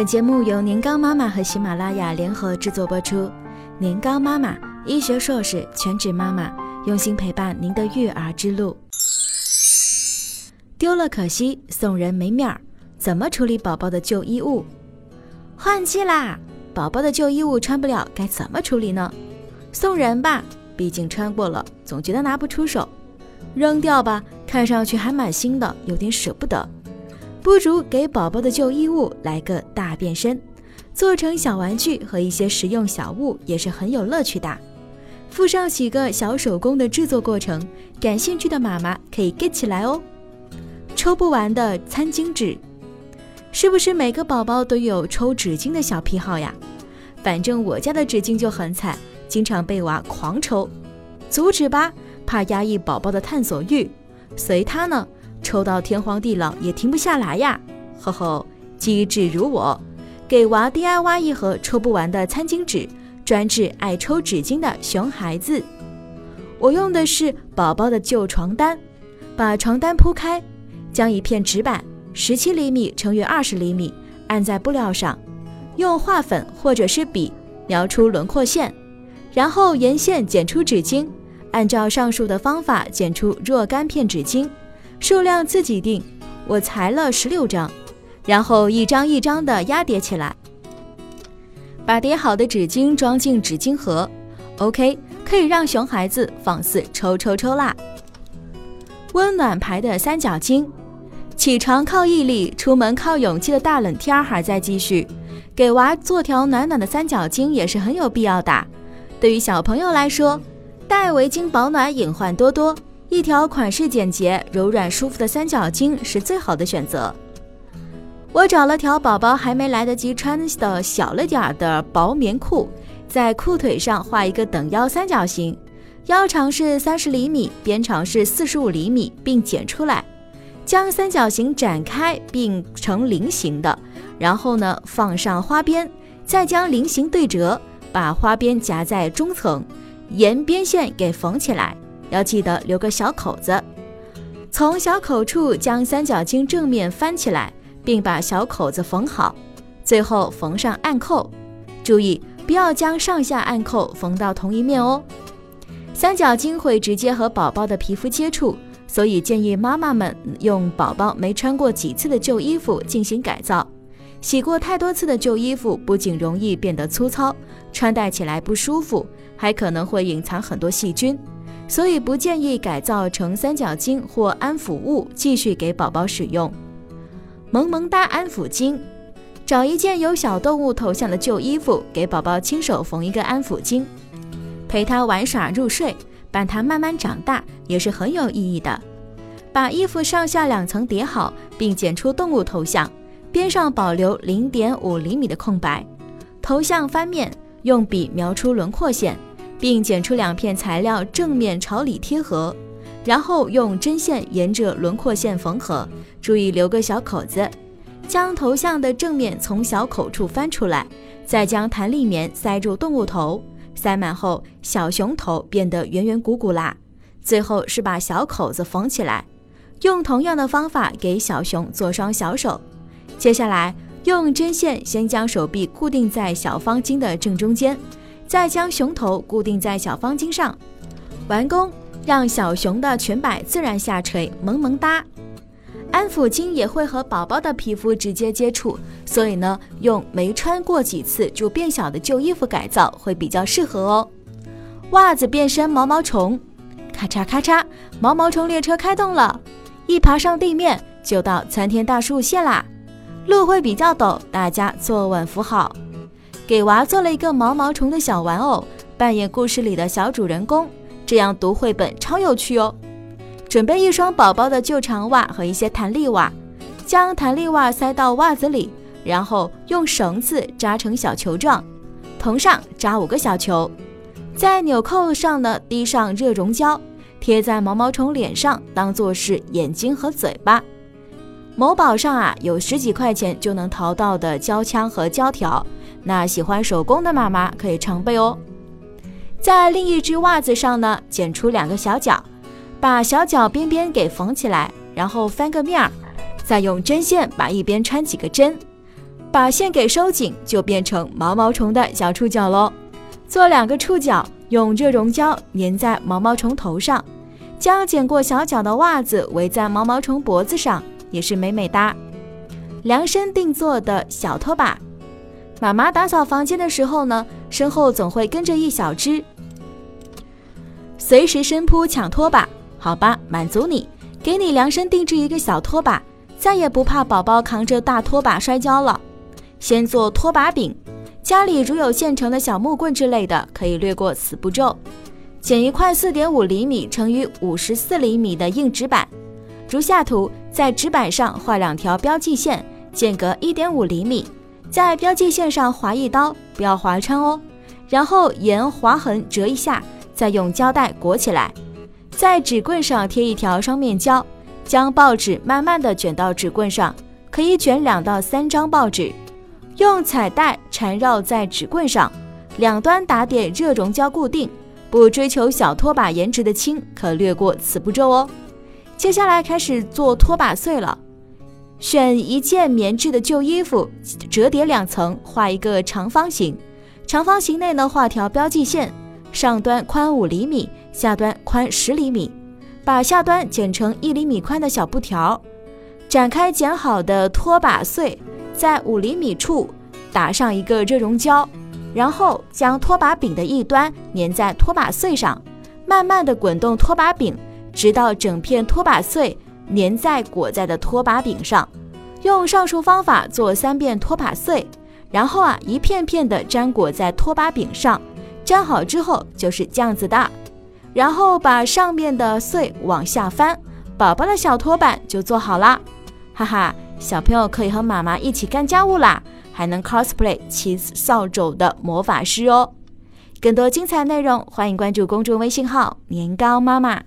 本节目由年糕妈妈和喜马拉雅联合制作播出。年糕妈妈，医学硕士，全职妈妈，用心陪伴您的育儿之路。丢了可惜，送人没面儿，怎么处理宝宝的旧衣物？换季啦，宝宝的旧衣物穿不了，该怎么处理呢？送人吧，毕竟穿过了，总觉得拿不出手；扔掉吧，看上去还蛮新的，有点舍不得。不如给宝宝的旧衣物来个大变身，做成小玩具和一些实用小物也是很有乐趣的。附上几个小手工的制作过程，感兴趣的妈妈可以 get 起来哦。抽不完的餐巾纸，是不是每个宝宝都有抽纸巾的小癖好呀？反正我家的纸巾就很惨，经常被娃狂抽。阻止吧，怕压抑宝宝的探索欲，随他呢。抽到天荒地老也停不下来呀！呵呵，机智如我，给娃 DIY 一盒抽不完的餐巾纸，专治爱抽纸巾的熊孩子。我用的是宝宝的旧床单，把床单铺开，将一片纸板十七厘米乘以二十厘米按在布料上，用画粉或者是笔描出轮廓线，然后沿线剪出纸巾，按照上述的方法剪出若干片纸巾。数量自己定，我裁了十六张，然后一张一张的压叠起来，把叠好的纸巾装进纸巾盒。OK，可以让熊孩子放肆抽抽抽啦！温暖牌的三角巾，起床靠毅力，出门靠勇气的大冷天还在继续，给娃做条暖暖的三角巾也是很有必要的。对于小朋友来说，戴围巾保暖，隐患多多。一条款式简洁、柔软舒服的三角巾是最好的选择。我找了条宝宝还没来得及穿的小了点儿的薄棉裤，在裤腿上画一个等腰三角形，腰长是三十厘米，边长是四十五厘米，并剪出来，将三角形展开并成菱形的，然后呢放上花边，再将菱形对折，把花边夹在中层，沿边线给缝起来。要记得留个小口子，从小口处将三角巾正面翻起来，并把小口子缝好，最后缝上暗扣。注意不要将上下暗扣缝到同一面哦。三角巾会直接和宝宝的皮肤接触，所以建议妈妈们用宝宝没穿过几次的旧衣服进行改造。洗过太多次的旧衣服不仅容易变得粗糙，穿戴起来不舒服，还可能会隐藏很多细菌。所以不建议改造成三角巾或安抚物继续给宝宝使用。萌萌哒安抚巾，找一件有小动物头像的旧衣服，给宝宝亲手缝一个安抚巾，陪他玩耍入睡，伴他慢慢长大，也是很有意义的。把衣服上下两层叠好，并剪出动物头像，边上保留零点五厘米的空白，头像翻面，用笔描出轮廓线。并剪出两片材料，正面朝里贴合，然后用针线沿着轮廓线缝合，注意留个小口子。将头像的正面从小口处翻出来，再将弹力棉塞住动物头，塞满后，小熊头变得圆圆鼓鼓啦。最后是把小口子缝起来，用同样的方法给小熊做双小手。接下来用针线先将手臂固定在小方巾的正中间。再将熊头固定在小方巾上，完工，让小熊的裙摆自然下垂，萌萌哒。安抚巾也会和宝宝的皮肤直接接触，所以呢，用没穿过几次就变小的旧衣服改造会比较适合哦。袜子变身毛毛虫，咔嚓咔嚓，毛毛虫列车开动了，一爬上地面就到参天大树线啦。路会比较陡，大家坐稳扶好。给娃做了一个毛毛虫的小玩偶，扮演故事里的小主人公，这样读绘本超有趣哦。准备一双宝宝的旧长袜和一些弹力袜，将弹力袜塞到袜子里，然后用绳子扎成小球状，头上扎五个小球，在纽扣上呢滴上热熔胶，贴在毛毛虫脸上，当做是眼睛和嘴巴。某宝上啊有十几块钱就能淘到的胶枪和胶条。那喜欢手工的妈妈可以常备哦。在另一只袜子上呢，剪出两个小角，把小角边边给缝起来，然后翻个面儿，再用针线把一边穿几个针。把线给收紧，就变成毛毛虫的小触角喽。做两个触角，用热熔胶粘在毛毛虫头上，将剪过小脚的袜子围在毛毛虫脖子上，也是美美哒。量身定做的小拖把，妈妈打扫房间的时候呢，身后总会跟着一小只，随时伸扑抢拖把。好吧，满足你，给你量身定制一个小拖把，再也不怕宝宝扛着大拖把摔跤了。先做拖把柄。家里如有现成的小木棍之类的，可以略过此步骤。剪一块四点五厘米乘以五十四厘米的硬纸板，如下图，在纸板上画两条标记线，间隔一点五厘米，在标记线上划一刀，不要划穿哦。然后沿划痕折一下，再用胶带裹起来，在纸棍上贴一条双面胶，将报纸慢慢的卷到纸棍上，可以卷两到三张报纸。用彩带缠绕在纸棍上，两端打点热熔胶固定。不追求小拖把颜值的亲，可略过此步骤哦。接下来开始做拖把穗了。选一件棉质的旧衣服，折叠两层，画一个长方形。长方形内呢画条标记线，上端宽五厘米，下端宽十厘米。把下端剪成一厘米宽的小布条，展开剪好的拖把穗。在五厘米处打上一个热熔胶，然后将拖把柄的一端粘在拖把穗上，慢慢的滚动拖把柄，直到整片拖把穗粘在裹在的拖把柄上。用上述方法做三遍拖把穗，然后啊一片片的粘裹在拖把柄上，粘好之后就是这样子的。然后把上面的穗往下翻，宝宝的小拖板就做好啦，哈哈。小朋友可以和妈妈一起干家务啦，还能 cosplay 骑扫帚的魔法师哦！更多精彩内容，欢迎关注公众微信号“年糕妈妈”。